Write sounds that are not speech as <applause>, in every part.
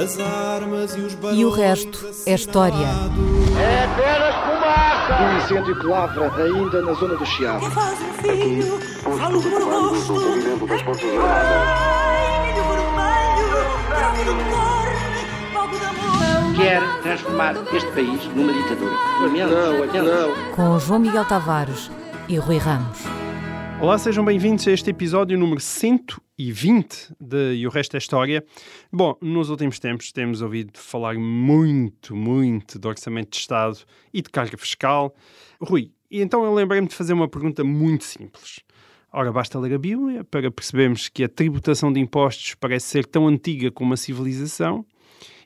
As armas e os E o resto é história. É apenas fumaça! Um incêndio que lavra ainda na zona do Chiado. faz um filho, falo rosto. Cor, fogo de amor. Quer transformar este país numa ditadura. Não, não. Com João Miguel Tavares e Rui Ramos. Olá, sejam bem-vindos a este episódio número 120 de E o Resto é História. Bom, nos últimos tempos temos ouvido falar muito, muito do Orçamento de Estado e de carga fiscal. Rui, então eu lembrei-me de fazer uma pergunta muito simples. Ora, basta ler a Bíblia para percebermos que a tributação de impostos parece ser tão antiga como a civilização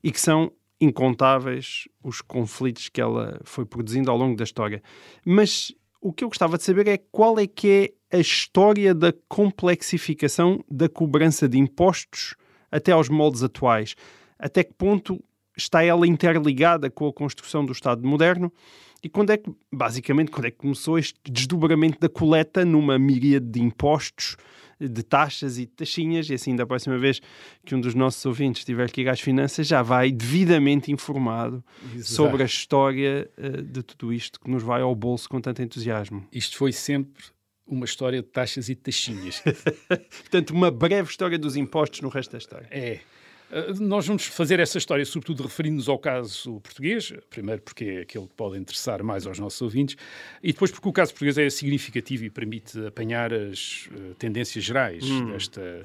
e que são incontáveis os conflitos que ela foi produzindo ao longo da história. Mas o que eu gostava de saber é qual é que é a história da complexificação da cobrança de impostos até aos moldes atuais. Até que ponto está ela interligada com a construção do Estado moderno e quando é que, basicamente, quando é que começou este desdobramento da coleta numa miríade de impostos, de taxas e taxinhas, e assim da próxima vez que um dos nossos ouvintes tiver que ir às finanças, já vai devidamente informado sobre a história eh, de tudo isto que nos vai ao bolso com tanto entusiasmo. Isto foi sempre uma história de taxas e taxinhas. <laughs> Portanto, uma breve história dos impostos no resto da história. é. Uh, Nós vamos fazer essa história, sobretudo referindo-nos ao caso português, primeiro porque é aquele que pode interessar mais aos nossos ouvintes, e depois porque o caso português é significativo e permite apanhar as uh, tendências gerais desta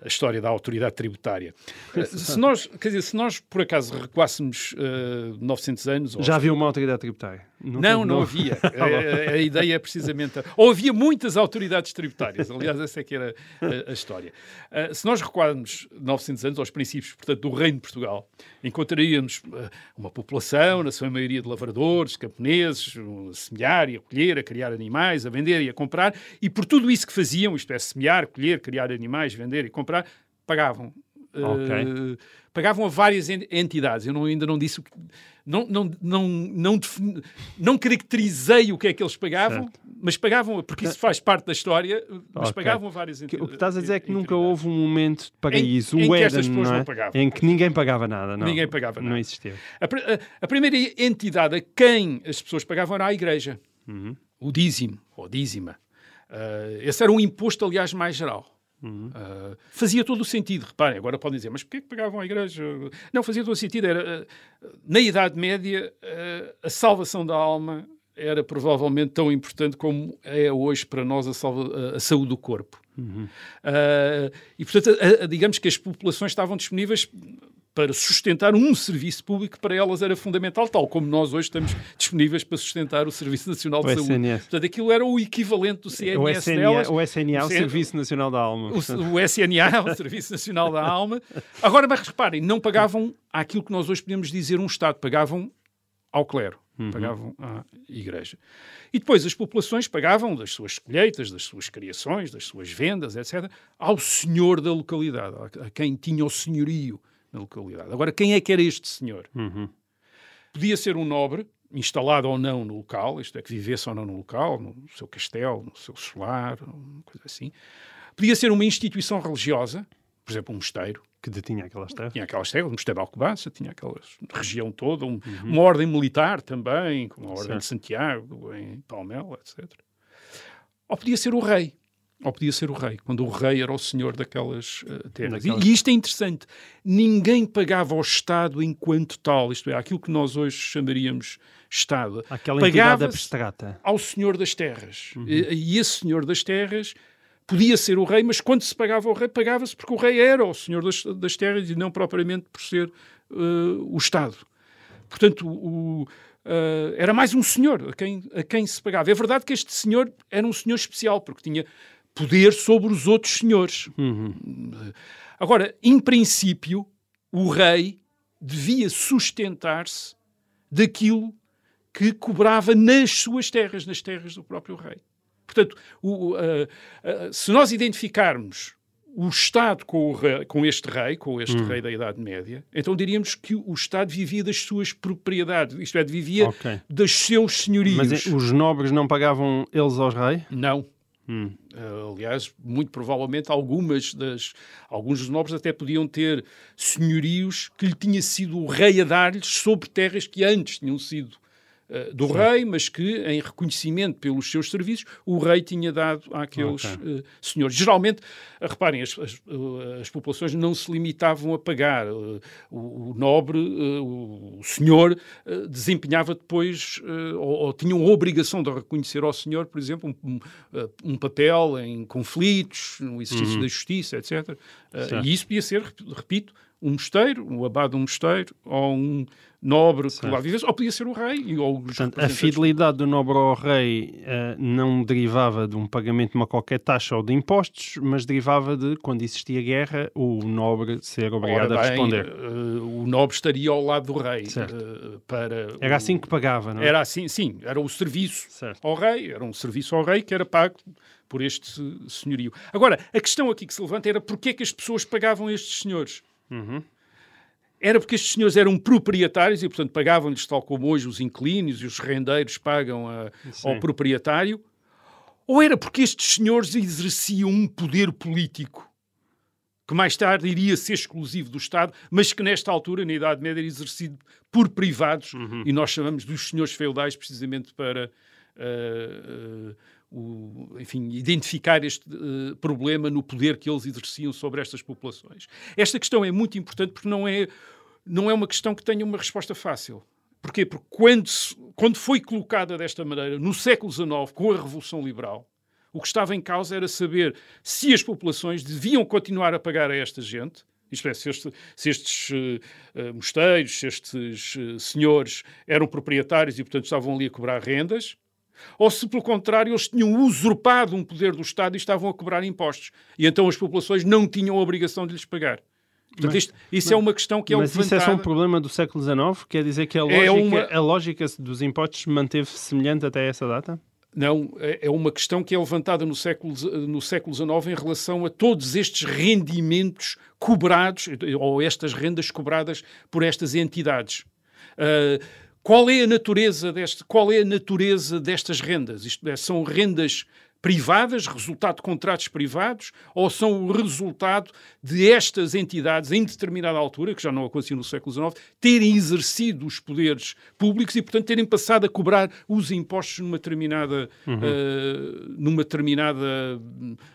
a história da autoridade tributária. Uh, <laughs> se nós, quer dizer, se nós por acaso recuássemos uh, 900 anos... ou Já havia uma autoridade tributária? Não, tem- não, havia. <laughs> A, a- a ideia é precisamente. Ou havia muitas autoridades tributárias. Aliás, essa é que era a, a história. Ah, se nós recuarmos 900 anos aos princípios, portanto, do Reino de Portugal, encontraríamos ah, uma população, na sua maioria de lavradores, camponeses, um, a semear e a colher, a criar animais, a vender e a comprar, e por tudo isso que faziam, isto é, semear, colher, criar animais, vender e comprar, pagavam. Ah, Ok. pagavam a várias en- entidades. Eu não- ainda não disse o. Não, não, não, não, não caracterizei o que é que eles pagavam, mas pagavam, porque isso faz parte da história, mas Ok. pagavam a várias entidades. O que estás a dizer é que nunca houve um momento de paraíso, em o que Éden, não é? não pagavam. Em que ninguém pagava nada, não? Ninguém pagava Não nada. existia. A, a- a primeira entidade a quem as pessoas pagavam era a Igreja. Uhum. O dízimo, ou dízima. Ah, esse era um imposto, aliás, mais geral. Uhum. Ah, fazia todo o sentido. Reparem, agora podem dizer, mas porquê que pagavam a Igreja? Não, fazia todo o sentido. Era, ah, na Idade Média, ah, a salvação da alma era provavelmente tão importante como é hoje para nós a, salva- a- saúde do corpo. Ah, e, portanto, a- a- digamos que as populações estavam disponíveis para sustentar um serviço público para elas era fundamental, tal como nós hoje estamos disponíveis para sustentar o Serviço Nacional de O Saúde. SNS. Portanto, aquilo era o equivalente do CNS O SNA, delas. o SNA, o Serviço Nacional da Alma. o, o SNA, o Serviço Nacional da Alma. Agora, mas reparem, não pagavam aquilo que nós hoje podemos dizer um Estado, pagavam ao clero, pagavam à Igreja. E depois as populações pagavam das suas colheitas, das suas criações, das suas vendas, etc., ao senhor da localidade, a a quem tinha o senhorio na localidade. Agora, quem é que era este senhor? Podia ser um nobre, instalado ou não no local, isto é, que vivesse ou não no local, no seu castelo, no seu solar, uma coisa assim. Podia ser uma instituição religiosa, por exemplo, um mosteiro. Que detinha aquelas terras. Tinha aquelas terras, um mosteiro de Alcobaça, tinha aquela região toda, um- uma ordem militar também, como a Ordem Certo. de Santiago, em Palmela, etc. Ou podia ser o rei. Ou podia ser o rei, quando o rei era o senhor daquelas eh, terras. E- Daquelas- E, isto é interessante. Ninguém pagava ao Estado enquanto tal, isto é, aquilo que nós hoje chamaríamos Estado. Aquela Pagava-se abstrata. ao senhor das terras. E, e esse senhor das terras podia ser o rei, mas quando se pagava ao rei, pagava-se porque o rei era o senhor das, das terras e não propriamente por ser eh, o Estado. Portanto, o- eh, era mais um senhor a quem, a quem se pagava. É verdade que este senhor era um senhor especial, porque tinha poder sobre os outros senhores. Agora, em princípio, o rei devia sustentar-se daquilo que cobrava nas suas terras, nas terras do próprio rei. Portanto, o- ah, ah, se nós identificarmos o Estado com, o rei- com este rei, com este rei da Idade Média, então diríamos que o Estado vivia das suas propriedades, isto é, vivia Ok. dos seus senhorios. Mas eh, os nobres não pagavam eles aos reis? Não. Hum. Uh, aliás, muito provavelmente algumas das, alguns dos nobres até podiam ter senhorios que lhe tinha sido o rei a dar-lhes sobre terras que antes tinham sido eh, do Sim. rei, mas que, em reconhecimento pelos seus serviços, o rei tinha dado àqueles okay. uh, senhores. Geralmente, uh, reparem, as, as, as, populações não se limitavam a pagar. O, o, nobre, o senhor, desempenhava depois, ou, ou tinham a obrigação de reconhecer ao senhor, por exemplo, um, um, um papel em conflitos, no exercício uhum. da justiça, etc. e isso podia ser, repito, um mosteiro, um abade de um mosteiro, ou um nobre certo. que lá vivesse, ou podia ser o rei. Ou Portanto, a fidelidade do nobre ao rei uh, não derivava de um pagamento de uma qualquer taxa ou de impostos, mas derivava de, quando existia guerra, o nobre ser obrigado bem, a responder. Uh, o nobre estaria ao lado do rei. Uh, para era o... assim que pagava, não é? Era assim, sim. Era o serviço certo. ao rei, era um serviço ao rei que era pago por este senhorio. Agora, a questão aqui que se levanta era porquê é que as pessoas pagavam estes senhores? Uhum. Era porque estes senhores eram proprietários e, portanto, pagavam-lhes, tal como hoje os inquilinos e os rendeiros pagam a, ao proprietário? Ou era porque estes senhores exerciam um poder político que mais tarde iria ser exclusivo do Estado, mas que nesta altura, na Idade Média, era exercido por privados, uhum. e nós chamamos dos senhores feudais precisamente para uh, uh, o, enfim, identificar este uh, problema no poder que eles exerciam sobre estas populações. Esta questão é muito importante porque não é, não é uma questão que tenha uma resposta fácil. Porquê? Porque quando, quando foi colocada desta maneira, no século XIX, com a Revolução Liberal, o que estava em causa era saber se as populações deviam continuar a pagar a esta gente, isto é, se, este, se estes uh, mosteiros, se estes uh, senhores eram proprietários e, portanto, estavam ali a cobrar rendas, ou se, pelo contrário, eles tinham usurpado um poder do Estado e estavam a cobrar impostos. E então as populações não tinham a obrigação de lhes pagar. Portanto, isto, isso mas, é uma questão que é Mas levantada... isso é só um problema do século XIX? Quer dizer que a lógica, é uma... a lógica dos impostos manteve semelhante até essa data? Não, é, é uma questão que é levantada no século, no século XIX em relação a todos estes rendimentos cobrados, ou estas rendas cobradas por estas entidades. Uh, qual é a natureza deste, qual é a natureza destas rendas? Isto é, são rendas privadas, resultado de contratos privados, ou são o resultado de estas entidades, em determinada altura, que já não acontecia no século XIX, terem exercido os poderes públicos e, portanto, terem passado a cobrar os impostos numa determinada, uhum. uh, numa determinada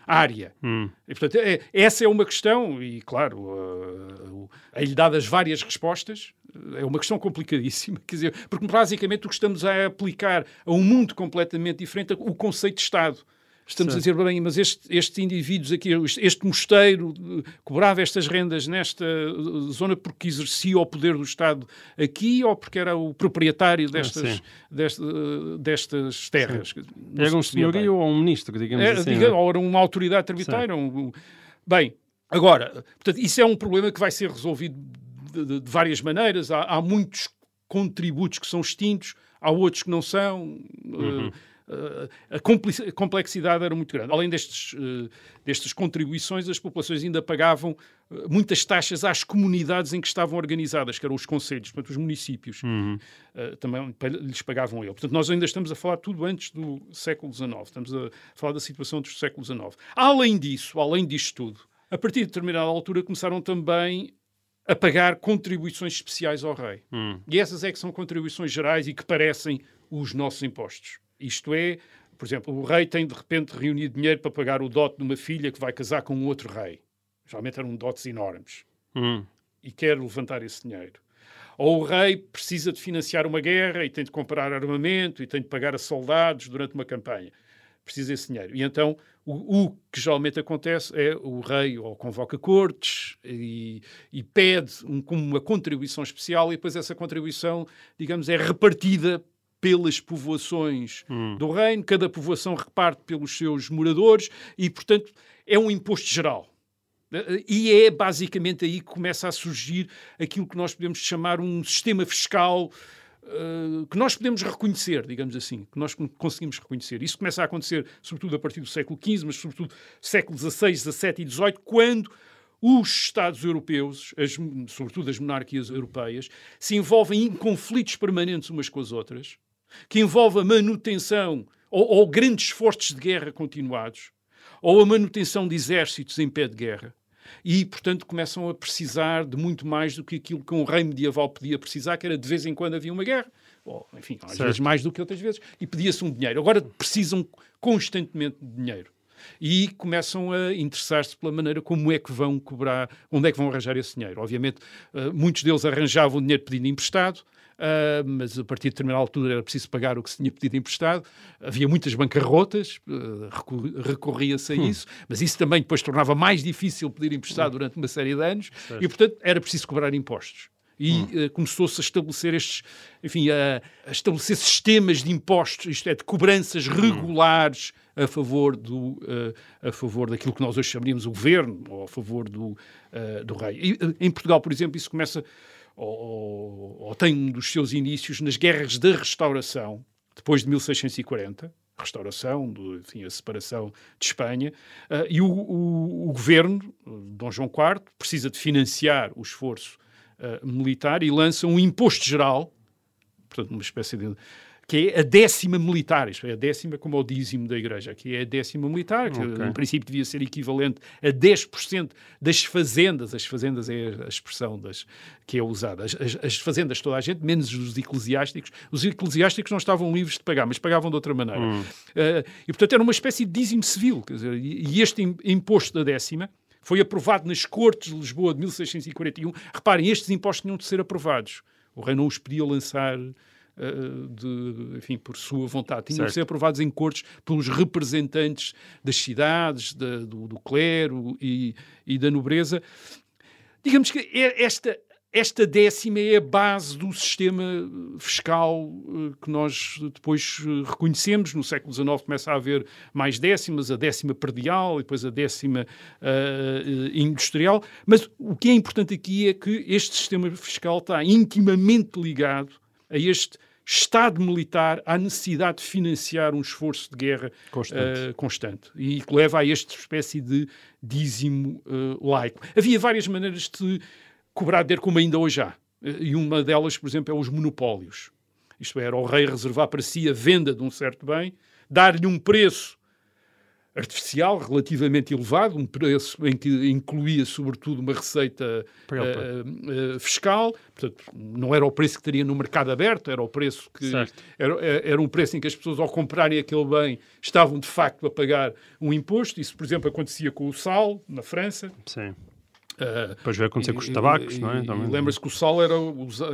área. Uhum. E, portanto, é, essa é uma questão, e, claro, uh, lhe dadas várias respostas, é uma questão complicadíssima, <laughs> quer dizer, porque basicamente o que estamos a aplicar a um mundo completamente diferente, o conceito de Estado. Estamos certo. a dizer, bem, mas este, estes indivíduos aqui, este mosteiro cobrava estas rendas nesta uh, zona porque exercia o poder do Estado aqui ou porque era o proprietário destas, ah, uh, destas terras? Era um senhorio ou um ministro, digamos é, assim. Diga, é? ou era uma autoridade tributária. Um, bem, agora, portanto, isso é um problema que vai ser resolvido de, de, de várias maneiras. Há, há, muitos contributos que são extintos, há outros que não são. Uhum. Uh, a complexidade era muito grande. Além destes, uh, destas contribuições, as populações ainda pagavam uh, muitas taxas às comunidades em que estavam organizadas, que eram os conselhos, portanto, os municípios. Uhum. Uh, também lhes pagavam ele. Portanto, nós ainda estamos a falar tudo antes do século XIX. Estamos a falar da situação do século XIX. Além disso, além disto tudo, a partir de determinada altura começaram também a pagar contribuições especiais ao rei. Hum. E essas é que são contribuições gerais e que parecem os nossos impostos. Isto é, por exemplo, o rei tem de repente reunido dinheiro para pagar o dote de uma filha que vai casar com um outro rei. Geralmente eram dotes enormes. Hum. E quer levantar esse dinheiro. Ou o rei precisa de financiar uma guerra e tem de comprar armamento e tem de pagar a soldados durante uma campanha. Precisa desse dinheiro. E então o, o, que geralmente acontece é o rei ou convoca cortes e, e pede um, uma contribuição especial e depois essa contribuição, digamos, é repartida pelas povoações hum. do reino, cada povoação reparte pelos seus moradores e, portanto, é um imposto geral. E é basicamente aí que começa a surgir aquilo que nós podemos chamar um sistema fiscal uh, que nós podemos reconhecer, digamos assim, que nós conseguimos reconhecer. Isso começa a acontecer, sobretudo a partir do século XV, mas sobretudo século XVI, XVII e XVIII, quando os Estados europeus, as, sobretudo as monarquias europeias, se envolvem em conflitos permanentes umas com as outras que envolve a manutenção ou, ou grandes esforços de guerra continuados, ou a manutenção de exércitos em pé de guerra. E, portanto, começam a precisar de muito mais do que aquilo que um rei medieval podia precisar, que era de vez em quando havia uma guerra, ou, enfim, às Certo. vezes mais do que outras vezes, e pedia-se um dinheiro. Agora precisam constantemente de dinheiro. E começam a interessar-se pela maneira como é que vão cobrar, onde é que vão arranjar esse dinheiro. Obviamente, eh, muitos deles arranjavam dinheiro pedindo emprestado, ah, mas a partir de determinada altura era preciso pagar o que se tinha pedido emprestado. Havia muitas bancarrotas, recu- recorria-se a isso, mas isso também depois tornava mais difícil pedir emprestado durante uma série de anos e, portanto, era preciso cobrar impostos. E ah, começou-se a estabelecer estes, enfim, a, a estabelecer sistemas de impostos, isto é, de cobranças regulares a favor, do, ah, a favor daquilo que nós hoje chamaríamos o governo, ou a favor do, ah, do rei. E, em Portugal, por exemplo, isso começa ou, ou- ou tem um dos seus inícios nas guerras da restauração, depois de 1640, restauração, do, enfim, a separação de Espanha, ah, e o, o- o governo, Dom João IV, precisa de financiar o esforço ah, militar e lança um imposto geral, portanto, uma espécie de que é a décima militar, isto é, a décima como o dízimo da Igreja, que é a décima militar, que Ok. em princípio devia ser equivalente a 10% das fazendas, as fazendas é a expressão das, que é usada, as, as- as fazendas toda a gente, menos os eclesiásticos, os eclesiásticos não estavam livres de pagar, mas pagavam de outra maneira. Eh, e portanto era uma espécie de dízimo civil, quer dizer, e, este im- imposto da décima foi aprovado nas Cortes de Lisboa de 1641. Reparem, estes impostos tinham de ser aprovados. O rei não os podia lançar de, enfim, por sua vontade. Tinham Certo. de ser aprovados em cortes pelos representantes das cidades, da- do, do clero e, e da nobreza. Digamos que é esta, esta décima é a base do sistema fiscal eh, que nós depois eh, reconhecemos. No século XIX começa a haver mais décimas, a décima perdial e depois a décima eh, eh, industrial. Mas o que é importante aqui é que este sistema fiscal está intimamente ligado a este Estado militar, à necessidade de financiar um esforço de guerra Constante. eh, constante e que leva a esta espécie de dízimo eh, laico. Havia várias maneiras de cobrar dinheiro, como ainda hoje há. Eh, E uma delas, por exemplo, é os monopólios. Isto é, era o rei reservar para si a venda de um certo bem, dar-lhe um preço artificial relativamente elevado, um preço em que incluía, sobretudo, uma receita eh, eh, fiscal. Portanto, não era o preço que teria no mercado aberto, era o preço que era, era um preço em que as pessoas, ao comprarem aquele bem, estavam de facto a pagar um imposto. Isso, por exemplo, acontecia com o sal, na França. Sim. Ah, Depois vai acontecer com os tabacos, e- não é? Lembra-se que o sal era,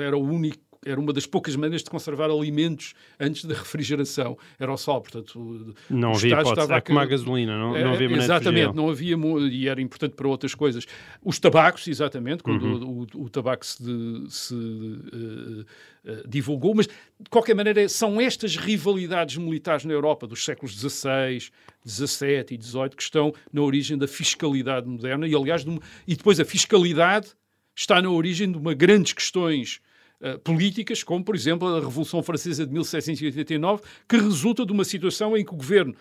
era o único era uma das poucas maneiras de conservar alimentos antes da refrigeração. Era o sal, portanto... Não o havia Estado hipótese. estava É como a gasolina, não, é, não havia maneira de Exatamente, não havia, e era importante para outras coisas. Os tabacos, exatamente, quando Uhum. o, o tabaco se, se, eh, eh, divulgou, mas de qualquer maneira são estas rivalidades militares na Europa dos séculos XVI, XVII e XVIII que estão na origem da fiscalidade moderna e, aliás, de uma- e depois a fiscalidade está na origem de uma grandes questões eh, políticas, como, por exemplo, a Revolução Francesa de 1789, que resulta de uma situação em que o governo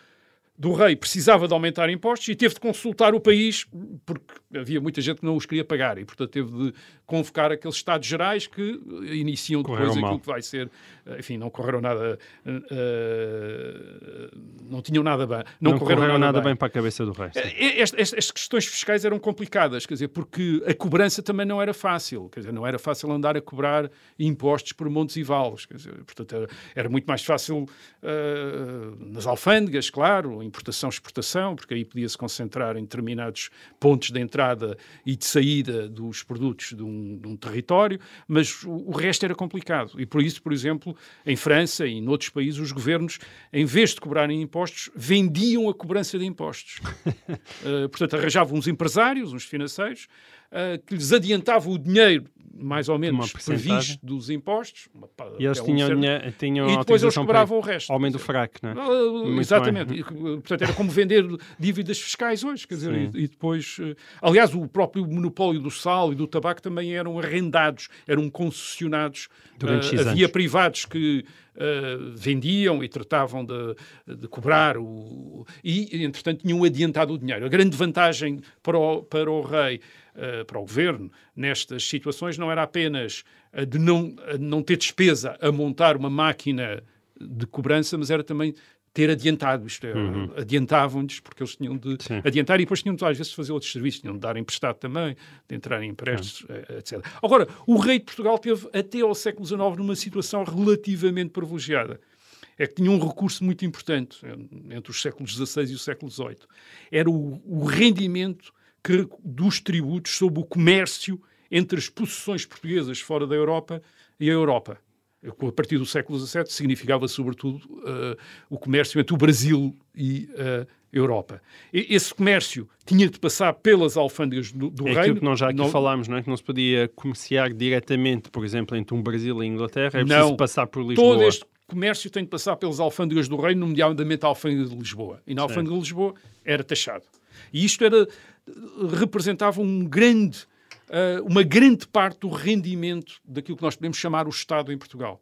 do rei precisava de aumentar impostos e teve de consultar o país, porque havia muita gente que não os queria pagar e, portanto, teve de convocar aqueles Estados Gerais que iniciam depois Correram aquilo mal. que vai ser, eh, enfim, não correram nada, eh, não tinham nada bem, não, Não correram nada bem para a cabeça do rei. Estas questões fiscais eram complicadas, quer dizer, porque a cobrança também não era fácil, quer dizer, não era fácil andar a cobrar impostos por montes e vales, quer dizer, portanto, era, era muito mais fácil ah, nas alfândegas, claro, importação, exportação, porque aí podia-se concentrar em determinados pontos de entrada e de saída dos produtos de um, de um território, mas o, o resto era complicado. E por isso, por exemplo, em França e noutros países, os governos, em vez de cobrarem impostos, vendiam a cobrança de impostos. Uh, <laughs> portanto, arranjavam uns empresários, uns financeiros, uh, que lhes adiantavam o dinheiro, mais ou menos previsto dos impostos. uma E eles até um tinham, certo- tinham E depois eles cobravam o resto. Homem do fraco, não é? Ah, exatamente. E, portanto, era como vender dívidas fiscais hoje. Quer dizer, e, e depois. eh, Aliás, o próprio monopólio do sal e do tabaco também eram arrendados, eram concessionados. Durante X havia anos. privados que ah, vendiam e tratavam de, de cobrar. O, e, entretanto, tinham adiantado o dinheiro. A grande vantagem para o, para o rei. ah, para o governo, nestas situações, não era apenas a de não, a de não ter despesa a montar uma máquina de cobrança, mas era também ter adiantado, isto é, Uhum. adiantavam-lhes porque eles tinham de Sim. adiantar e depois tinham de, às vezes, fazer outros serviços, tinham de dar emprestado também, de entrar em empréstimos, eh, etc. Agora, o rei de Portugal teve até ao século XIX numa situação relativamente privilegiada. É que tinha um recurso muito importante eh, entre os séculos XVI e o século XVIII. Era o, o rendimento que, dos tributos sobre o comércio entre as possessões portuguesas fora da Europa e a Europa. A partir do século XVII significava, sobretudo, eh, o comércio entre o Brasil e a Europa. E- esse comércio tinha de passar pelas alfândegas do, do É reino. aquilo que nós já aqui Não- falámos, não é? Que não se podia comerciar diretamente, por exemplo, entre um Brasil e a Inglaterra, é preciso Não. passar por Lisboa. Todo este comércio tem de passar pelas alfândegas do reino, nomeadamente a alfândega de Lisboa. E na alfândega de Lisboa era taxado. E isto era, representava um grande, eh, uma grande parte do rendimento daquilo que nós podemos chamar o Estado em Portugal.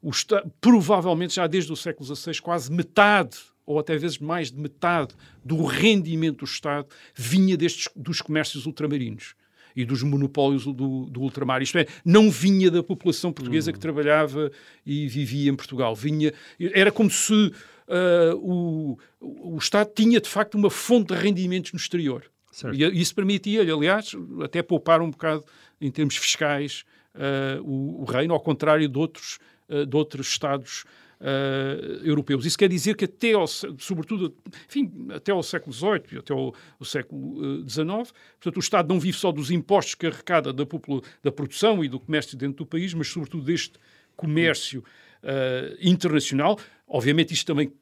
O Esta- provavelmente já desde o século XVI, quase metade ou até vezes mais de metade do rendimento do Estado vinha destes, dos comércios ultramarinos e dos monopólios do, do ultramar. Isto é, não vinha da população portuguesa que trabalhava e vivia em Portugal. Vinha, era como se ah, o, o Estado tinha, de facto, uma fonte de rendimentos no exterior. Certo. E isso permitia-lhe, aliás, até poupar um bocado em termos fiscais ah, o, o reino, ao contrário de outros, ah, de outros Estados ah, europeus. Isso quer dizer que até ao, sobretudo, enfim, até ao século XVIII e até ao, ao século XIX, portanto, o Estado não vive só dos impostos que arrecada da, da produção e do comércio dentro do país, mas sobretudo deste comércio ah, internacional. Obviamente isto também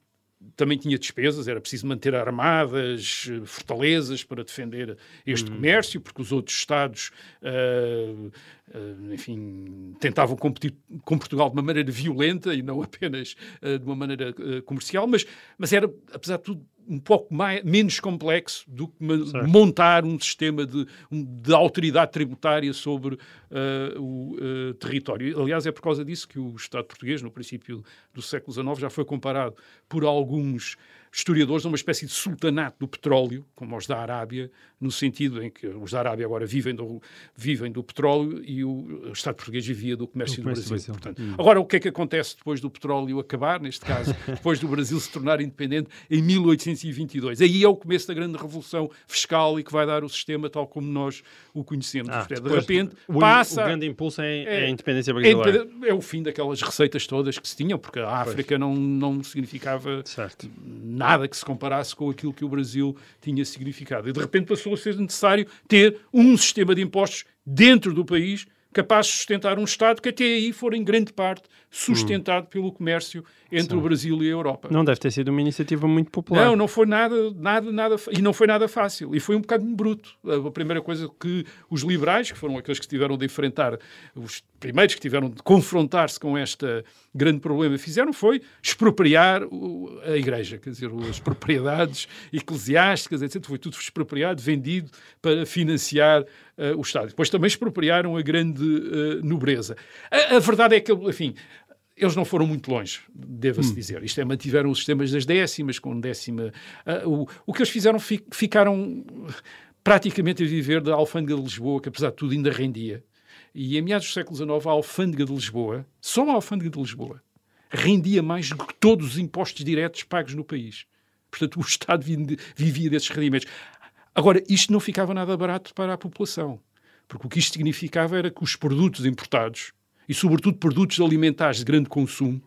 também tinha despesas, era preciso manter armadas, eh, fortalezas para defender este comércio, porque os outros Estados, ah, ah, enfim, tentavam competir com Portugal de uma maneira violenta e não <laughs> apenas ah, de uma maneira comercial, mas, mas era, apesar de tudo, um pouco mais, menos complexo do que Certo. montar um sistema de, de autoridade tributária sobre ah, o ah, território. Aliás, é por causa disso que o Estado português, no princípio do século XIX, já foi comparado por alguns historiadores a uma espécie de sultanato do petróleo, como os da Arábia, no sentido em que os da Arábia agora vivem do, vivem do petróleo e o, Estado português vivia do comércio do, do Brasil. Brasil. Portanto, Agora, o que é que acontece depois do petróleo acabar, neste caso, <laughs> depois do Brasil se tornar independente em 1822? Aí é o começo da grande revolução fiscal e que vai dar o sistema tal como nós o conhecemos. Ah, é, de repente, o, passa... o grande impulso é, é É- a independência É, brasileira. independente- é o fim daquelas receitas todas que se tinham, porque a África não, não significava Certo. Nada que se comparasse com aquilo que o Brasil tinha significado. E de repente passou a ser necessário ter um sistema de impostos dentro do país capaz de sustentar um Estado que até aí for em grande parte sustentado pelo comércio entre o Brasil e a Europa. Não deve ter sido uma iniciativa muito popular. Não, não foi nada, nada, nada, e não foi nada fácil. E foi um bocado bruto. A primeira coisa que os liberais, que foram aqueles que tiveram de enfrentar, os primeiros que tiveram de confrontar-se com este grande problema, fizeram foi expropriar a Igreja, quer dizer, as propriedades eclesiásticas, etc. Foi tudo expropriado, vendido para financiar eh, o Estado. Depois também expropriaram a grande eh, nobreza. A, a verdade é que, enfim, eles não foram muito longe, deva-se dizer. Isto é, mantiveram os sistemas das décimas, com décima. ah, o, o que eles fizeram, fi- ficaram praticamente a viver da alfândega de Lisboa, que apesar de tudo ainda rendia. E em meados do século XIX, a alfândega de Lisboa, só a alfândega de Lisboa, rendia mais do que todos os impostos diretos pagos no país. Portanto, o Estado vi- vivia desses rendimentos. Agora, isto não ficava nada barato para a população, porque o que isto significava era que os produtos importados, e sobretudo produtos alimentares de grande consumo,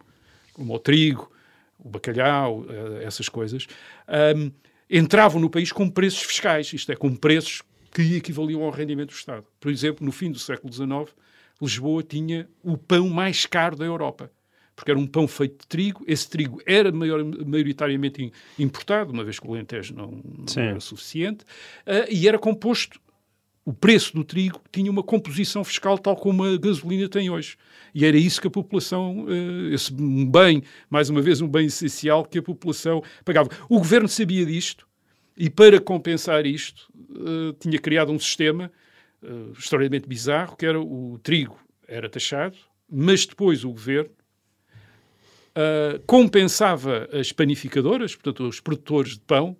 como o trigo, o bacalhau, eh, essas coisas, ahm, entravam no país com preços fiscais, isto é, com preços que equivaliam ao rendimento do Estado. Por exemplo, no fim do século XIX, Lisboa tinha o pão mais caro da Europa, porque era um pão feito de trigo, esse trigo era maior, maioritariamente im- importado, uma vez que o Alentejo não, não era suficiente, ah, e era composto o preço do trigo tinha uma composição fiscal tal como a gasolina tem hoje. E era isso que a população, eh, esse bem, mais uma vez, um bem essencial que a população pagava. O governo sabia disto e, para compensar isto, eh, tinha criado um sistema eh, extraordinariamente bizarro, que era o trigo era taxado, mas depois o governo compensava as panificadoras, portanto, os produtores de pão,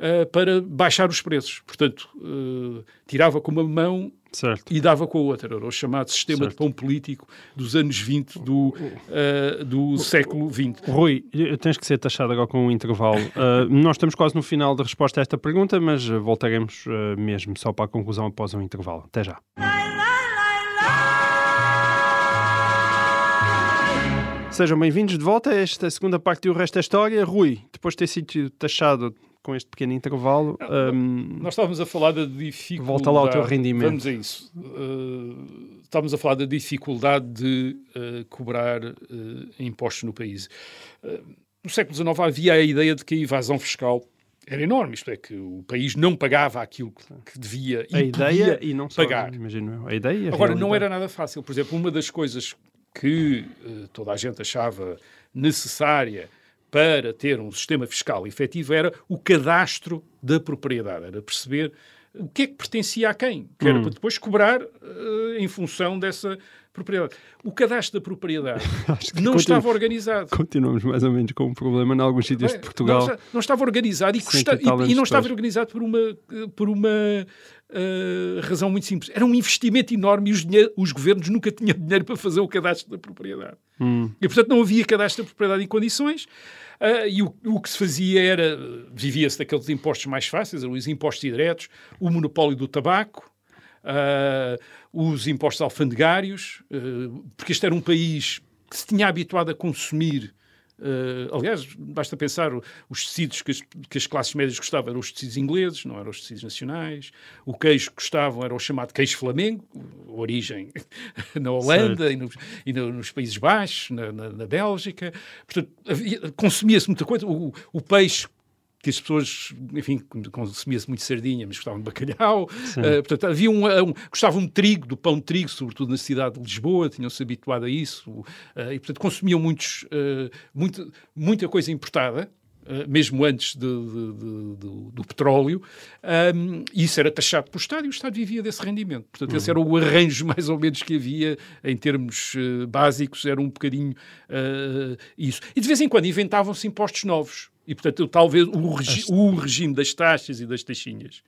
uh, para baixar os preços. Portanto, uh, tirava com uma mão Certo. e dava com a outra. Era o chamado sistema Certo. de pão político dos anos 20 do, eh, do século XX. Rui, eh, tens que ser taxado agora com um intervalo. Uh, <laughs> nós estamos quase no final da resposta a esta pergunta, mas uh, voltaremos uh, mesmo só para a conclusão após um intervalo. Até já. Sejam bem-vindos de volta a esta segunda parte e o resto da história. Rui, depois de ter sido taxado com este pequeno intervalo, um, Nós estávamos a falar da dificuldade. Volta lá ao teu rendimento. Vamos a isso. Uh, estávamos a falar da dificuldade de uh, cobrar uh, impostos no país. No século XIX havia a ideia de que a evasão fiscal era enorme, isto é, que o país não pagava aquilo que, devia e a ideia e não só, pagar. imagino a ideia. Agora, não era nada fácil. Por exemplo, uma das coisas que toda a gente achava necessária para ter um sistema fiscal efetivo era o cadastro da propriedade, era perceber o que é que pertencia a quem, que era para depois cobrar eh, em função dessa propriedade. O cadastro da propriedade <laughs> não estava organizado. Continuamos mais ou menos com um problema em alguns sítios de Portugal. Não, não estava organizado e, custa- e e- não estava organizado por uma, por uma eh, razão muito simples. Era um investimento enorme e os, os governos nunca tinham dinheiro para fazer o cadastro da propriedade. Hum. E, portanto, não havia cadastro da propriedade em condições. Ah, e o, o que se fazia era, vivia-se daqueles impostos mais fáceis, eram os impostos diretos, o monopólio do tabaco, ah, os impostos alfandegários, ah, porque este era um país que se tinha habituado a consumir. Ah, aliás, basta pensar os tecidos que as, que as classes médias gostavam eram os tecidos ingleses, não eram os tecidos nacionais. O queijo que gostavam era o chamado queijo flamengo, origem <laughs> na Holanda e, nos, e no- nos Países Baixos, na, na- na Bélgica. Portanto, consumia-se muita coisa. O, o peixe que as pessoas, enfim, consumia-se muito sardinha, mas gostavam de bacalhau. Uh, portanto, havia um, um- gostavam de trigo, do pão de trigo, sobretudo na cidade de Lisboa, tinham-se habituado a isso. Uh, e, portanto, consumiam muitos, uh, muito, muita coisa importada. uh, mesmo antes de- de- de- do, do petróleo, um, e isso era taxado pelo Estado e o Estado vivia desse rendimento. Portanto, esse era o arranjo mais ou menos que havia em termos uh, básicos, era um bocadinho uh, isso. E de vez em quando inventavam-se impostos novos. E, portanto, talvez o, regi- o regime das taxas e das taxinhas.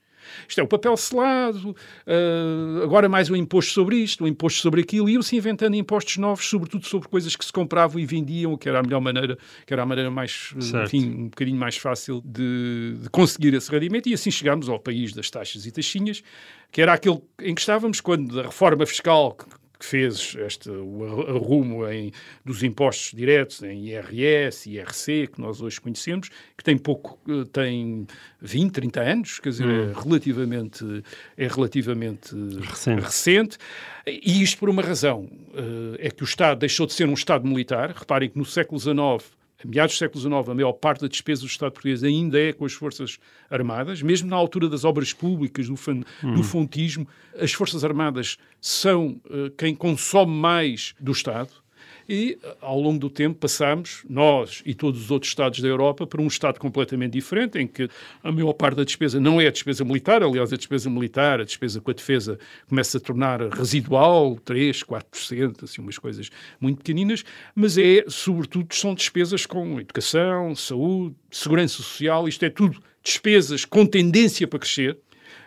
Isto é o papel selado, uh, agora mais um imposto sobre isto, um imposto sobre aquilo, e iam-se inventando impostos novos, sobretudo sobre coisas que se compravam e vendiam, que era a melhor maneira, que era a maneira mais, uh, Certo. enfim, um bocadinho mais fácil de, de conseguir esse rendimento, e assim chegámos ao país das taxas e taxinhas, que era aquele em que estávamos quando a reforma fiscal que, que fez este, o ar- arrumo em, dos impostos diretos em IRS IRC, que nós hoje conhecemos, que tem pouco, eh, tem 20, 30 anos, quer dizer, é relativamente, é relativamente Recente. recente. E isto por uma razão, eh, é que o Estado deixou de ser um Estado militar. Reparem que no século XIX, a meados do século XIX, a maior parte da despesa do Estado português ainda é com as Forças Armadas, mesmo na altura das obras públicas, do, fan- do fontismo, as Forças Armadas são eh, quem consome mais do Estado. E, ao longo do tempo, passamos, nós e todos os outros Estados da Europa, para um Estado completamente diferente, em que a maior parte da despesa não é a despesa militar, aliás, a despesa militar, a despesa com a defesa, começa a tornar residual, 3, 4%, assim, umas coisas muito pequeninas, mas é, sobretudo, são despesas com educação, saúde, segurança social, isto é tudo despesas com tendência para crescer,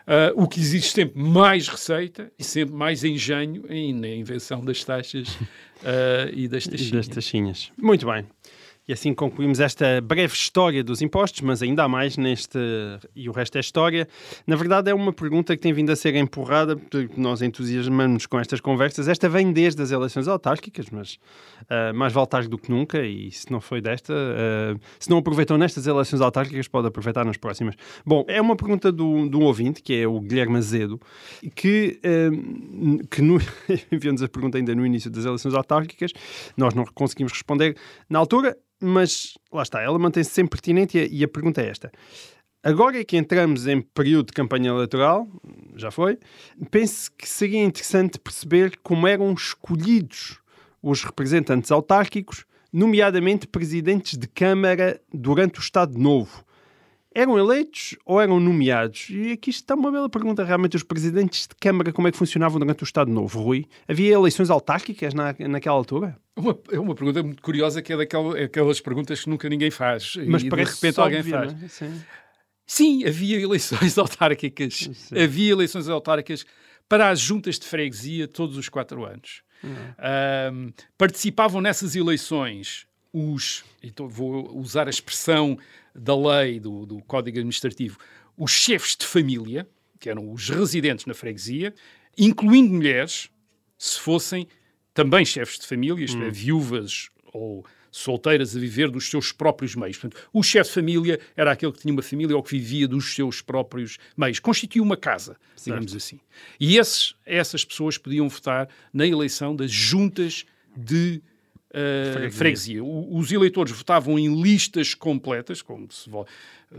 ah, o que exige sempre mais receita e sempre mais engenho em, na invenção das taxas <laughs> ah, e das E taxinhas. das taxinhas. Muito bem. E assim concluímos esta breve história dos impostos, mas ainda há mais neste. E o resto é história. Na verdade, é uma pergunta que tem vindo a ser empurrada, porque nós entusiasmamos com estas conversas. Esta vem desde as eleições autárquicas, mas ah, mais vale tarde do que nunca. E se não foi desta, ah, se não aproveitou nestas eleições autárquicas, pode aproveitar nas próximas. Bom, é uma pergunta do, do ouvinte, que é o Guilherme Azedo, que, ah, que no- <laughs> enviou-nos a pergunta ainda no início das eleições autárquicas. Nós não conseguimos responder na altura, mas lá está, ela mantém-se sempre pertinente e a, e a pergunta é esta. Agora é que entramos em período de campanha eleitoral, já foi, penso que seria interessante perceber como eram escolhidos os representantes autárquicos, nomeadamente presidentes de Câmara durante o Estado Novo. Eram eleitos ou eram nomeados? E aqui está uma bela pergunta. Realmente, os presidentes de Câmara, como é que funcionavam durante o Estado Novo, Rui? Havia eleições autárquicas na, naquela altura? Uma, é uma pergunta muito curiosa que é daquela, é aquelas perguntas que nunca ninguém faz. Mas para de repente alguém óbvio, faz. é? Sim. Sim, havia eleições <laughs> autárquicas. Sim. Havia eleições autárquicas para as juntas de freguesia todos os quatro anos. Ahm, participavam nessas eleições os, então vou usar a expressão da lei, do, do Código Administrativo, os chefes de família, que eram os residentes na freguesia, incluindo mulheres, se fossem também chefes de família, isto é, viúvas ou solteiras a viver dos seus próprios meios. Portanto, o chefe de família era aquele que tinha uma família ou que vivia dos seus próprios meios. Constituía uma casa, digamos assim. E esses, essas pessoas podiam votar na eleição das juntas de uh, Freguesia. freguesia. O- os eleitores votavam em listas completas, como se, vo-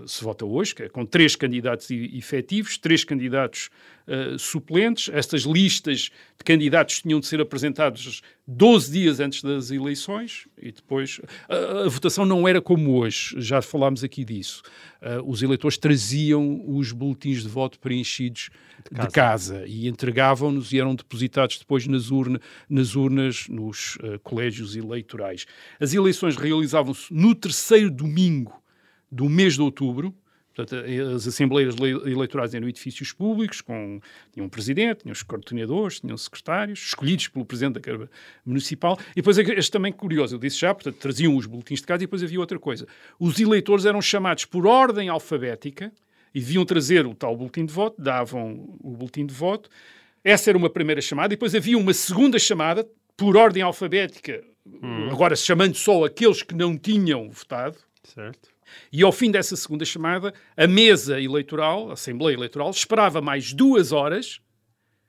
se vota hoje, é com três candidatos efetivos, três candidatos uh, suplentes. Estas listas de candidatos tinham de ser apresentados 12 dias antes das eleições e depois. A, a votação não era como hoje, já falámos aqui disso. Uh, os eleitores traziam os boletins de voto preenchidos de casa, e entregavam-nos e eram depositados depois nas, urna, nas urnas nos uh, colégios eleitorais. As eleições realizavam-se no terceiro domingo do mês de outubro. Portanto, as assembleias le- eleitorais eram edifícios públicos, com, tinham um presidente, tinham os coordenadores, tinham secretários, escolhidos pelo presidente da Câmara Municipal. E depois, este também curioso, eu disse já, portanto, traziam os boletins de casa e depois havia outra coisa. Os eleitores eram chamados por ordem alfabética e deviam trazer o tal boletim de voto, davam o boletim de voto. Essa era uma primeira chamada, e depois havia uma segunda chamada, por ordem alfabética, agora chamando só aqueles que não tinham votado, Certo. e ao fim dessa segunda chamada, a mesa eleitoral, a Assembleia Eleitoral, esperava mais duas horas,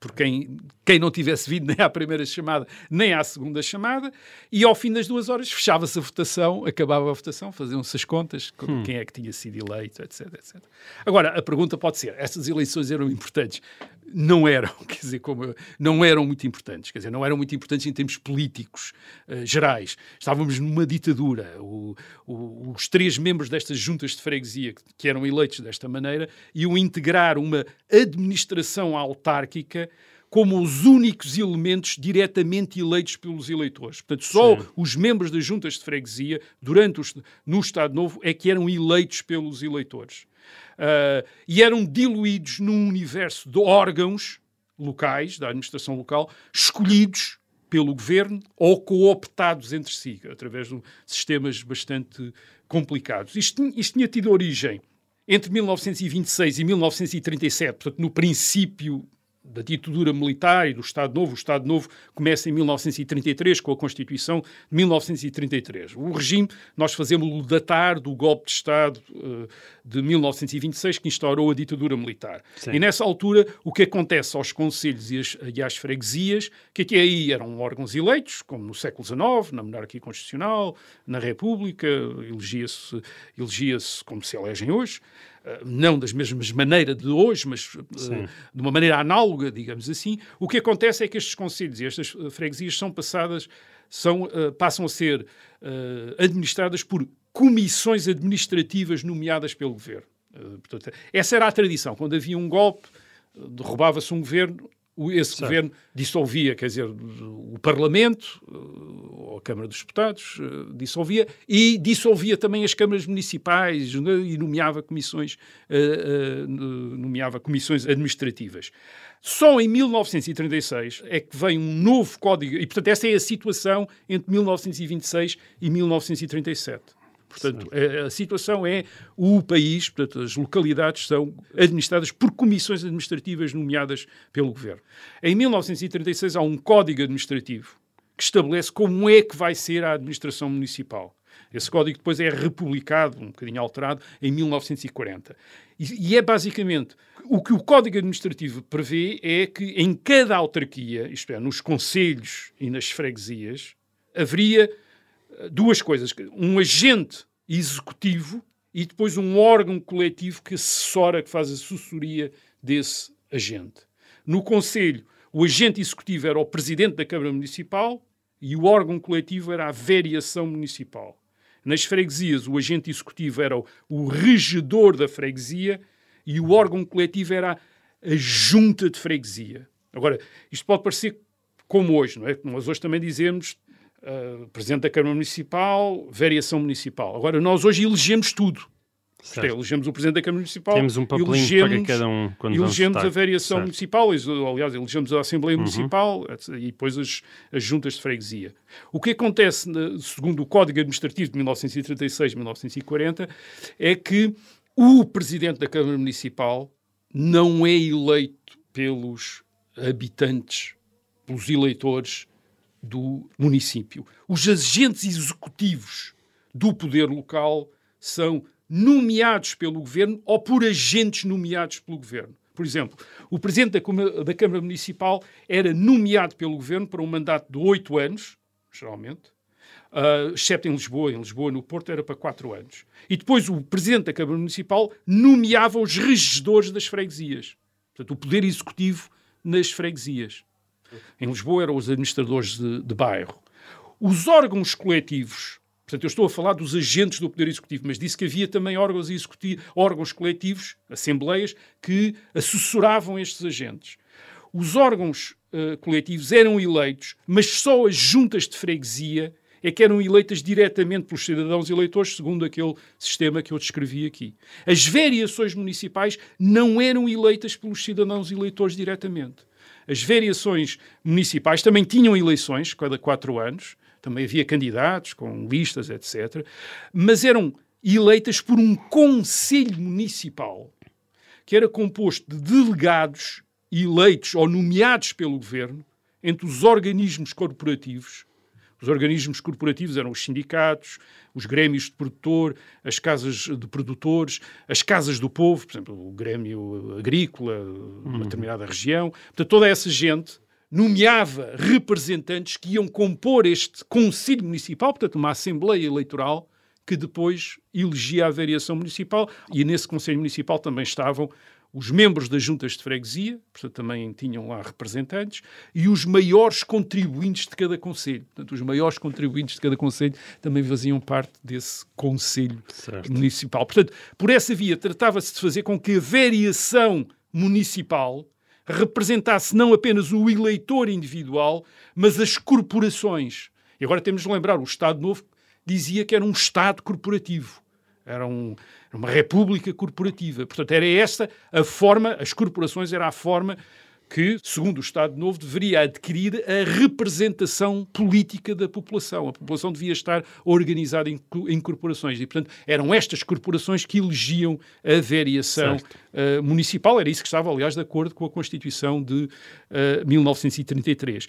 por quem, quem não tivesse vindo nem à primeira chamada, nem à segunda chamada, e ao fim das duas horas fechava-se a votação, acabava a votação, faziam-se as contas, com quem é que tinha sido eleito, etc, etc. Agora, a pergunta pode ser, essas eleições eram importantes? Não eram, <laughs> quer dizer, como, não eram muito importantes, quer dizer, não eram muito importantes em termos políticos eh, gerais. Estávamos numa ditadura. O- o- os três membros destas juntas de freguesia, que, que eram eleitos desta maneira, iam integrar uma administração autárquica como os únicos elementos diretamente eleitos pelos eleitores. Portanto, só Sim. os membros das juntas de freguesia, durante os, no Estado Novo, é que eram eleitos pelos eleitores. Ah, e eram diluídos num universo de órgãos locais, da administração local, escolhidos pelo governo ou cooptados entre si, através de sistemas bastante complicados. Isto, isto tinha tido origem entre 1926 e 1937, portanto, no princípio da ditadura militar e do Estado Novo. O Estado Novo começa em 1933, com a Constituição de 1933. O regime, nós fazemos-lo datar do golpe de Estado eh, de 1926, que instaurou a ditadura militar. Sim. E nessa altura, o que acontece aos conselhos e, as- e às freguesias, que até aí eram órgãos eleitos, como no século XIX, na monarquia constitucional, na República, elegia-se elegia como se elegem hoje, não das mesmas maneiras de hoje, mas eh, Sim. de uma maneira análoga, digamos assim. O que acontece é que estes conselhos e estas eh, freguesias são passadas, são, eh, passam a ser eh, administradas por comissões administrativas nomeadas pelo governo. Eh, portanto, essa era a tradição. Quando havia um golpe, eh, derrubava-se um governo, esse Certo. governo dissolvia, quer dizer, o Parlamento, eh, ou a Câmara dos Deputados, eh, dissolvia, e dissolvia também as câmaras municipais e nomeava comissões, eh, nomeava comissões administrativas. Só em 1936 é que vem um novo código, e portanto essa é a situação entre 1926 e 1937. Portanto, a, a situação é o país, portanto, as localidades são administradas por comissões administrativas nomeadas pelo governo. Em 1936 há um código administrativo que estabelece como é que vai ser a administração municipal. Esse código depois é republicado, um bocadinho alterado, em 1940. E, e é basicamente o que o Código Administrativo prevê é que em cada autarquia, isto é, nos conselhos e nas freguesias, haveria duas coisas: um agente executivo e depois um órgão coletivo que assessora, que faz a assessoria desse agente. No Conselho, o agente executivo era o presidente da Câmara Municipal e o órgão coletivo era a variação municipal. Nas freguesias, o agente executivo era o, regedor da freguesia e o órgão coletivo era a, a junta de freguesia. Agora, isto pode parecer como hoje, não é? Nós hoje também dizemos uh, presidente da Câmara Municipal, variação municipal. Agora, nós hoje elegemos tudo. É, elegemos o Presidente da Câmara Municipal. Temos um papelinho elegemos, para cada um quando elegemos a variação Certo. municipal, aliás, elegemos a Assembleia Municipal etc, e depois as, as juntas de freguesia. O que acontece, segundo o Código Administrativo de 1936-1940, é que o Presidente da Câmara Municipal não é eleito pelos habitantes, pelos eleitores do município. Os agentes executivos do poder local são nomeados pelo governo ou por agentes nomeados pelo governo. Por exemplo, o presidente da Câmara, Municipal era nomeado pelo governo para um mandato de oito anos, geralmente, uh, exceto em Lisboa. Em Lisboa, no Porto, era para quatro anos. E depois o presidente da Câmara Municipal nomeava os regedores das freguesias. Portanto, o poder executivo nas freguesias. Em Lisboa eram os administradores de, de bairro. Os órgãos coletivos, portanto, eu estou a falar dos agentes do Poder Executivo, mas disse que havia também órgãos, executivo, órgãos coletivos, assembleias, que assessoravam estes agentes. Os órgãos eh, coletivos eram eleitos, mas só as juntas de freguesia é que eram eleitas diretamente pelos cidadãos eleitores, segundo aquele sistema que eu descrevi aqui. As variações municipais não eram eleitas pelos cidadãos eleitores diretamente. As variações municipais também tinham eleições cada quatro anos, também havia candidatos com listas, etc. Mas eram eleitas por um conselho municipal que era composto de delegados eleitos ou nomeados pelo governo entre os organismos corporativos. Os organismos corporativos eram os sindicatos, os grêmios de produtor, as casas de produtores, as casas do povo, por exemplo, o grêmio agrícola, uma determinada região. Portanto, toda essa gente nomeava representantes que iam compor este Conselho Municipal, portanto, uma Assembleia Eleitoral, que depois elegia a variação municipal. E nesse Conselho Municipal também estavam os membros das juntas de freguesia, portanto também tinham lá representantes, e os maiores contribuintes de cada conselho. Portanto, os maiores contribuintes de cada conselho também faziam parte desse conselho Certo. municipal. Portanto, por essa via tratava-se de fazer com que a variação municipal representasse não apenas o eleitor individual, mas as corporações. E agora temos de lembrar, o Estado Novo dizia que era um Estado corporativo. Era um- uma república corporativa. Portanto, era esta a forma, as corporações era a forma que, segundo o Estado Novo, deveria adquirir a representação política da população. A população devia estar organizada em, em corporações e, portanto, eram estas corporações que elegiam a variação eh, municipal. Era isso que estava, aliás, de acordo com a Constituição de eh, 1933.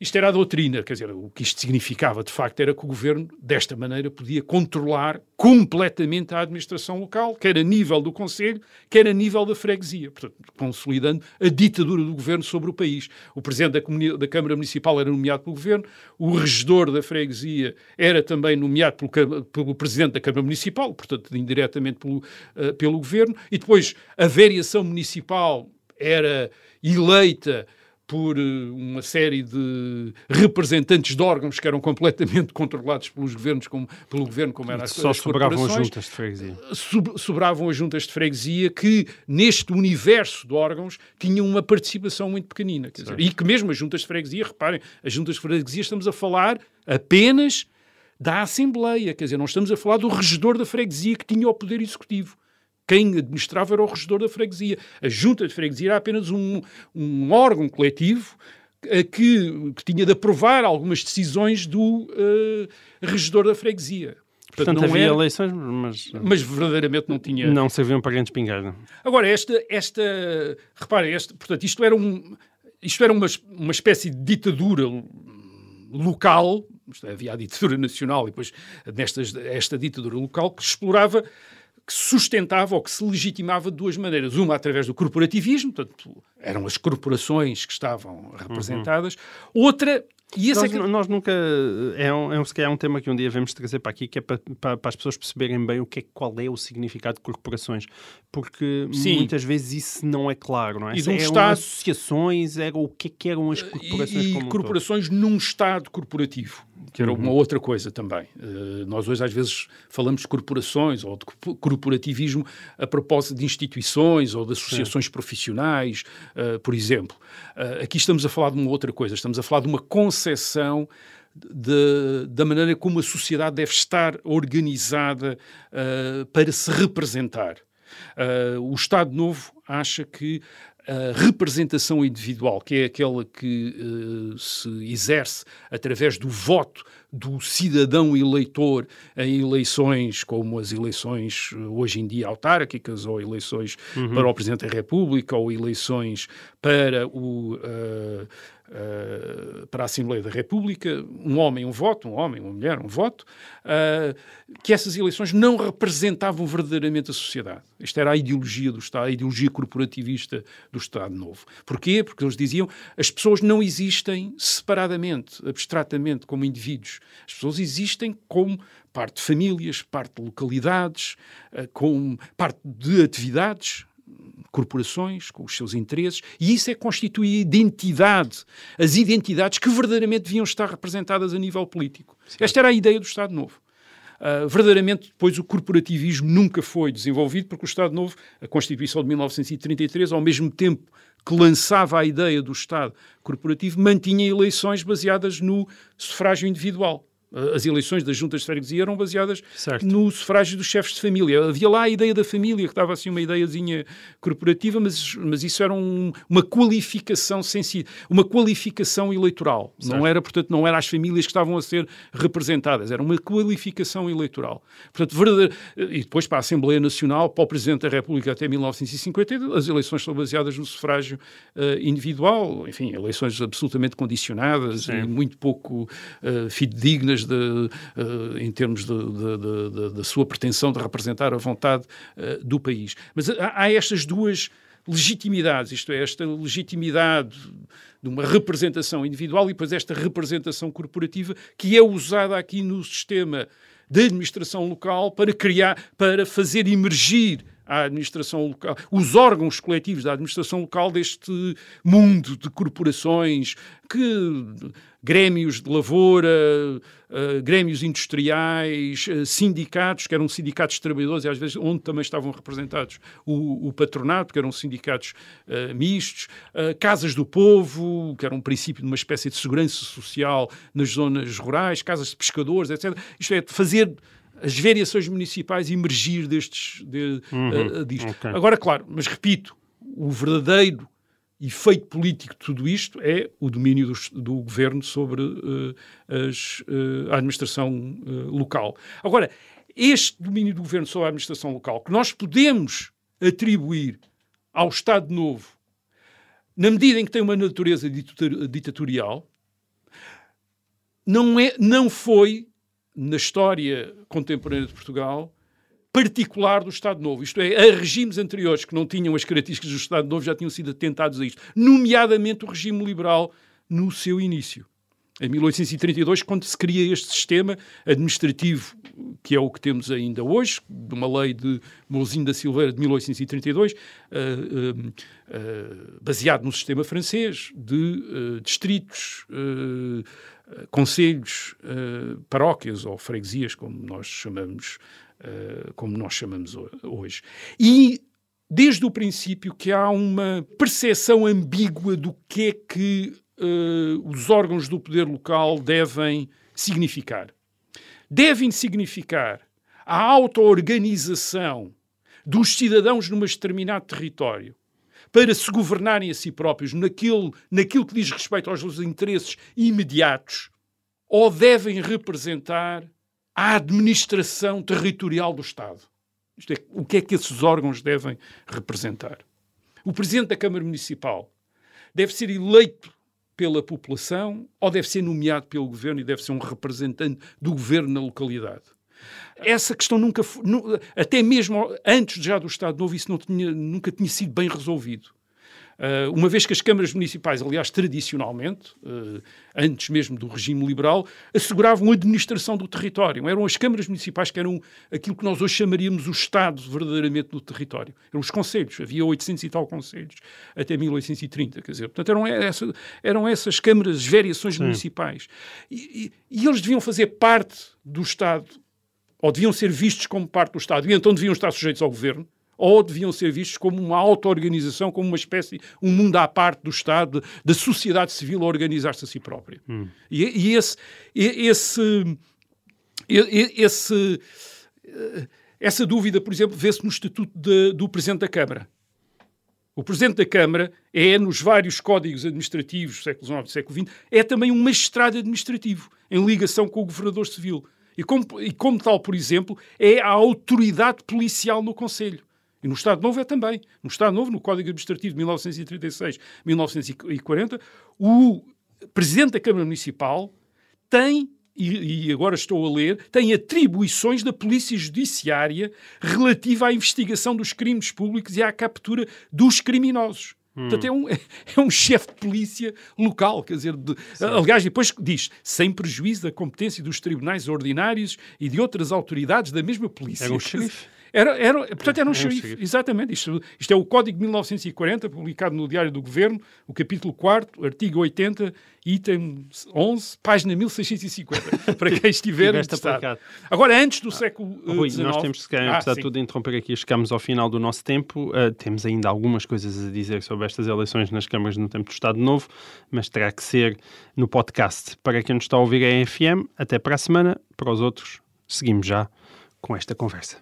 Isto era a doutrina, quer dizer, o que isto significava de facto era que o governo, desta maneira, podia controlar completamente a administração local, quer a nível do Conselho, quer a nível da freguesia, portanto, consolidando a ditadura do governo sobre o país. O presidente da, da Câmara Municipal era nomeado pelo governo, o regedor da freguesia era também nomeado pelo, pelo presidente da Câmara Municipal, portanto, indiretamente pelo, eh, pelo governo, e depois a variação municipal era eleita por eh, uma série de representantes de órgãos que eram completamente <laughs> controlados pelos governos, como, pelo governo, como era as, Só as sobravam as juntas de freguesia. Sob- sobravam as juntas de freguesia que, neste universo de órgãos, tinham uma participação muito pequenina. Dizer, e que mesmo as juntas de freguesia, reparem, as juntas de freguesia estamos a falar apenas da Assembleia, quer dizer, não estamos a falar do regedor da freguesia que tinha o poder executivo. Quem administrava era o regedor da freguesia. A junta de freguesia era apenas um, um órgão coletivo eh, que, que tinha de aprovar algumas decisões do eh, regedor da freguesia. Portanto, não havia era- eleições, mas mas verdadeiramente não tinha. não serviam para grande espingarda. Agora, esta, esta reparem, este, portanto, isto era, um, isto era uma, uma espécie de ditadura local, é, havia a ditadura nacional e depois nestas, esta ditadura local que explorava, que sustentava ou que se legitimava de duas maneiras. Uma através do corporativismo, portanto, eram as corporações que estavam representadas. Outra, e esse é Nós, que... nós nunca. É um, é um, se calhar um tema que um dia devemos trazer para aqui, que é para, para, para as pessoas perceberem bem o que é, qual é o significado de corporações. Porque Sim. muitas vezes isso não é claro, não é? E um eram Estado- associações, era o que é que eram as corporações e, e como um corporações num Estado corporativo, que era uma outra coisa também. Eh, nós hoje às vezes falamos de corporações ou de co- corporativismo a propósito de instituições ou de associações profissionais, eh, por exemplo. Eh, aqui estamos a falar de uma outra coisa, estamos a falar de uma concepção de, da maneira como a sociedade deve estar organizada para se representar. Uh, o Estado Novo acha que a representação individual, que é aquela que uh, se exerce através do voto do cidadão eleitor em eleições como as eleições hoje em dia autárquicas, ou eleições uhum. para o Presidente da República, ou eleições para o. Uh, uh, para a Assembleia da República, um homem um voto, um homem, uma mulher um voto, uh, que essas eleições não representavam verdadeiramente a sociedade. Esta era a ideologia do Estado, a ideologia corporativista do Estado Novo. Porquê? Porque eles diziam as pessoas não existem separadamente, abstratamente, como indivíduos. As pessoas existem como parte de famílias, parte de localidades, uh, como parte de atividades, corporações, com os seus interesses, e isso é constituir identidade, as identidades que verdadeiramente deviam estar representadas a nível político. Sim. Esta era a ideia do Estado Novo. Uh, verdadeiramente, depois, o corporativismo nunca foi desenvolvido, porque o Estado Novo, a Constituição de 1933, ao mesmo tempo que lançava a ideia do Estado corporativo, mantinha eleições baseadas no sufrágio individual. As eleições das juntas de freguesia eram baseadas certo. no sufrágio dos chefes de família. Havia lá a ideia da família, que estava assim uma ideiazinha corporativa, mas, mas isso era um, uma qualificação sensível, uma qualificação eleitoral. Certo. Não era, portanto, não era as famílias que estavam a ser representadas, era uma qualificação eleitoral. Portanto, verdade... e depois para a Assembleia Nacional, para o Presidente da República até 1950, as eleições são baseadas no sufrágio uh, individual, enfim, eleições absolutamente condicionadas Sim. e muito pouco uh, fidedignas de, uh, em termos da sua pretensão de representar a vontade uh, do país. Mas há, há estas duas legitimidades, isto é, esta legitimidade de uma representação individual e depois esta representação corporativa que é usada aqui no sistema de administração local para criar, para fazer emergir a administração local, os órgãos coletivos da administração local deste mundo de corporações que grêmios de lavoura, uh, grêmios industriais, uh, sindicatos, que eram sindicatos de trabalhadores, e às vezes onde também estavam representados o, o patronato, que eram sindicatos uh, mistos, casas do povo, que era um princípio de uma espécie de segurança social nas zonas rurais, casas de pescadores, etc. Isto é, fazer as variações municipais emergir destes, de, uhum, disto. Okay. Agora, claro, mas repito, o verdadeiro efeito político de tudo isto é o domínio do, do governo sobre uh, as, uh, a administração uh, local. Agora, este domínio do governo sobre a administração local, que nós podemos atribuir ao Estado Novo, na medida em que tem uma natureza ditatorial, não, é, não foi, na história contemporânea de Portugal, particular do Estado Novo. Isto é, a regimes anteriores que não tinham as características do Estado Novo já tinham sido atentados a isto. Nomeadamente o regime liberal no seu início. Em 1832, quando se cria este sistema administrativo, que é o que temos ainda hoje, de uma lei de Mouzinho da Silveira de 1832, uh, uh, uh, baseado no sistema francês de eh, distritos, eh, conselhos, eh, paróquias ou freguesias, como nós chamamos como nós chamamos hoje. E desde o princípio que há uma percepção ambígua do que é que uh, os órgãos do poder local devem significar. Devem significar a auto-organização dos cidadãos num determinado território para se governarem a si próprios naquilo, naquilo que diz respeito aos seus interesses imediatos, ou devem representar à administração territorial do Estado. É, o que é que esses órgãos devem representar? O presidente da Câmara Municipal deve ser eleito pela população ou deve ser nomeado pelo governo e deve ser um representante do governo na localidade? Essa questão nunca, até mesmo antes já do Estado Novo, isso tinha, nunca tinha sido bem resolvido. Uh, uma vez que as câmaras municipais, aliás, tradicionalmente, uh, antes mesmo do regime liberal, asseguravam a administração do território. Eram as câmaras municipais que eram aquilo que nós hoje chamaríamos o Estado verdadeiramente do território. Eram os conselhos. Havia 800 e tal conselhos até 1830. Quer dizer, portanto, eram, essa, eram essas câmaras, as variações Sim. municipais. E, e, e eles deviam fazer parte do Estado, ou deviam ser vistos como parte do Estado, e então deviam estar sujeitos ao governo ou deviam ser vistos como uma auto-organização, como uma espécie, um mundo à parte do Estado, da sociedade civil a organizar-se a si própria. Hum. E, e esse, e- esse, esse, eh, essa dúvida, por exemplo, vê-se no Estatuto de- do Presidente da Câmara. O Presidente da Câmara é, nos vários códigos administrativos do século XIX e século XX, é também um magistrado administrativo, em ligação com o Governador Civil. E como, e como tal, por exemplo, é a autoridade policial no Conselho. E no Estado Novo é também. No Estado Novo, no Código Administrativo de 1936-1940, o Presidente da Câmara Municipal tem, e, e agora estou a ler, tem atribuições da Polícia Judiciária relativa à investigação dos crimes públicos e à captura dos criminosos. Portanto, é um, <laughs> é um chefe de polícia local, quer dizer, de- aliás, depois diz, sem prejuízo da competência dos tribunais ordinários e de outras autoridades da mesma polícia. Era um xerife. Era, era, portanto, era um Era um xerife, exatamente. Isto, isto é o Código de 1940, publicado no Diário do Governo, o capítulo 4, artigo 80, item 11, página 1650, <laughs> para quem estiver interessado. Agora, antes do século eh, Rui, XIX... nós temos, que, Ah, apesar de sim. tudo, interromper aqui, chegamos ao final do nosso tempo. Uh, temos ainda algumas coisas a dizer sobre estas eleições nas câmaras no tempo do Estado Novo, mas terá que ser no podcast. Para quem nos está a ouvir é FM, até para a semana. Para os outros, seguimos já com esta conversa.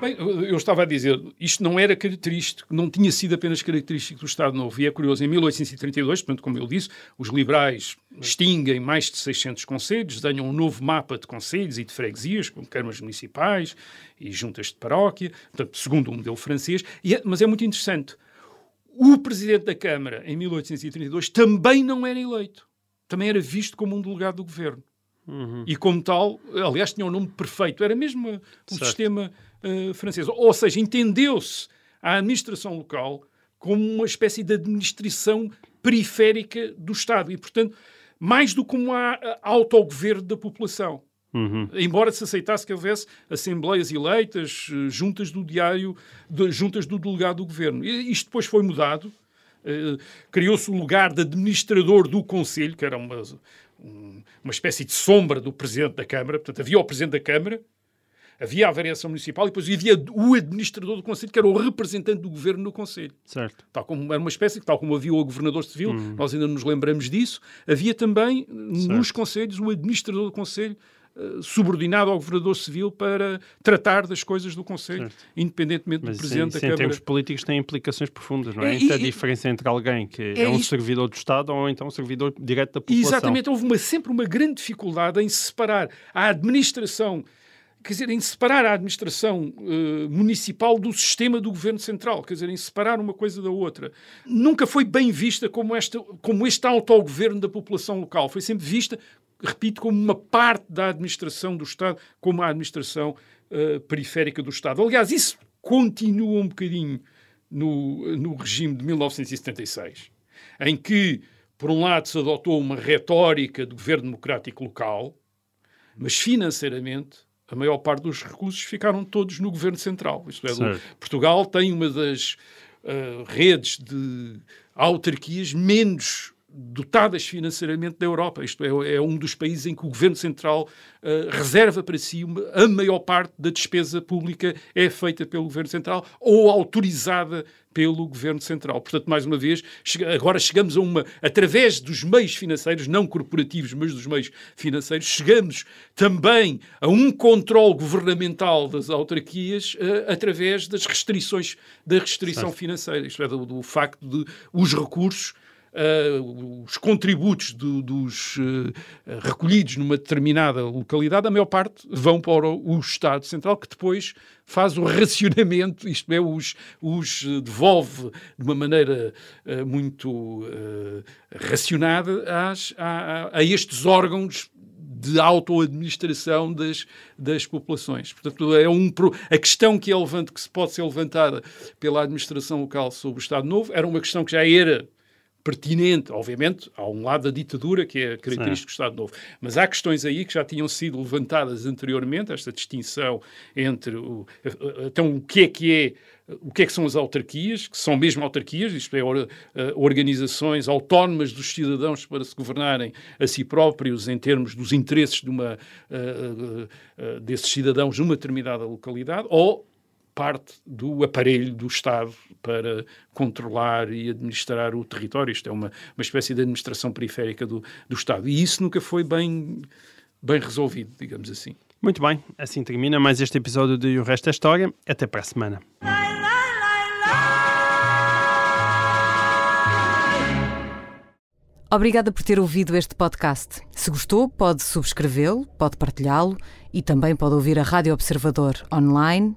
Bem, eu estava a dizer, isto não era característico, não tinha sido apenas característico do Estado Novo. E é curioso, em 1832, portanto, como eu disse, os liberais extinguem mais de 600 conselhos, desenham um novo mapa de conselhos e de freguesias, com câmaras municipais e juntas de paróquia, portanto, segundo o modelo francês. É- mas é muito interessante, o presidente da Câmara, em 1832, também não era eleito. Também era visto como um delegado do governo. E como tal, aliás, tinha o nome perfeito, era mesmo um Certo. sistema uh, francês. Ou seja, entendeu-se a administração local como uma espécie de administração periférica do Estado e, portanto, mais do que um a- autogoverno da população. Uhum. Embora se aceitasse que houvesse assembleias eleitas, eh, juntas do diário, de- juntas do delegado do governo. E isto depois foi mudado. Eh, Criou-se o lugar de administrador do Conselho, que era uma, um- uma espécie de sombra do Presidente da Câmara. Portanto, havia o Presidente da Câmara, havia a variação municipal e depois havia o administrador do Conselho, que era o representante do governo no Conselho. Certo. Tal como era uma espécie, tal como havia o governador civil, nós ainda nos lembramos disso, havia também nos conselhos o administrador do conselho eh, subordinado ao governador civil para tratar das coisas do conselho, Certo. independentemente Mas do isso, presidente isso da em Câmara. termos políticos tem implicações profundas, não é? É, é a e- diferença entre alguém que é, É um isto- servidor do Estado ou então um servidor direto da população. Exatamente, houve uma- sempre uma grande dificuldade em separar a administração, quer dizer, em separar a administração eh, municipal do sistema do governo central, quer dizer, em separar uma coisa da outra. Nunca foi bem vista como, esta, como este autogoverno da população local, foi sempre vista, repito, como uma parte da administração do Estado, como a administração eh, periférica do Estado. Aliás, isso continua um bocadinho no, no regime de 1976, em que, por um lado, se adotou uma retórica do governo democrático local, mas financeiramente a maior parte dos recursos ficaram todos no governo central. Isto é, do-. Portugal tem uma das ah, redes de autarquias menos dotadas financeiramente da Europa. Isto é, é um dos países em que o governo central ah, reserva para si uma- a maior parte da despesa pública é feita pelo governo central ou autorizada pelo governo central. Portanto, mais uma vez, chega- agora chegamos a uma, através dos meios financeiros, não corporativos, mas dos meios financeiros, chegamos também a um controle governamental das autarquias eh, através das restrições, da restrição financeira, isto é, do, do facto de os recursos eh, os contributos do- dos eh, recolhidos numa determinada localidade, a maior parte vão para o, Estado Central, que depois faz o racionamento, isto é, os, os eh, devolve de uma maneira eh, muito racionada às- a, a- estes órgãos de autoadministração das, das populações. Portanto, é um, a questão que, é levante, que se pode ser levantada pela administração local sobre o Estado Novo era uma questão que já era pertinente. Obviamente, há um lado da ditadura que é característico do Estado Novo, mas há questões aí que já tinham sido levantadas anteriormente, esta distinção entre o, então o que é que é o que é que são as autarquias, que são mesmo autarquias, isto é, or, uh, organizações autónomas dos cidadãos para se governarem a si próprios em termos dos interesses de uma, uh, uh, desses cidadãos numa determinada localidade, ou parte do aparelho do Estado para controlar e administrar o território. Isto é uma, uma espécie de administração periférica do, do Estado. E isso nunca foi bem, bem resolvido, digamos assim. Muito bem, assim termina mais este episódio de O Resto é História. Até para a semana. Obrigada por ter ouvido este podcast. Se gostou, pode subscrevê-lo, pode partilhá-lo e também pode ouvir a Rádio Observador online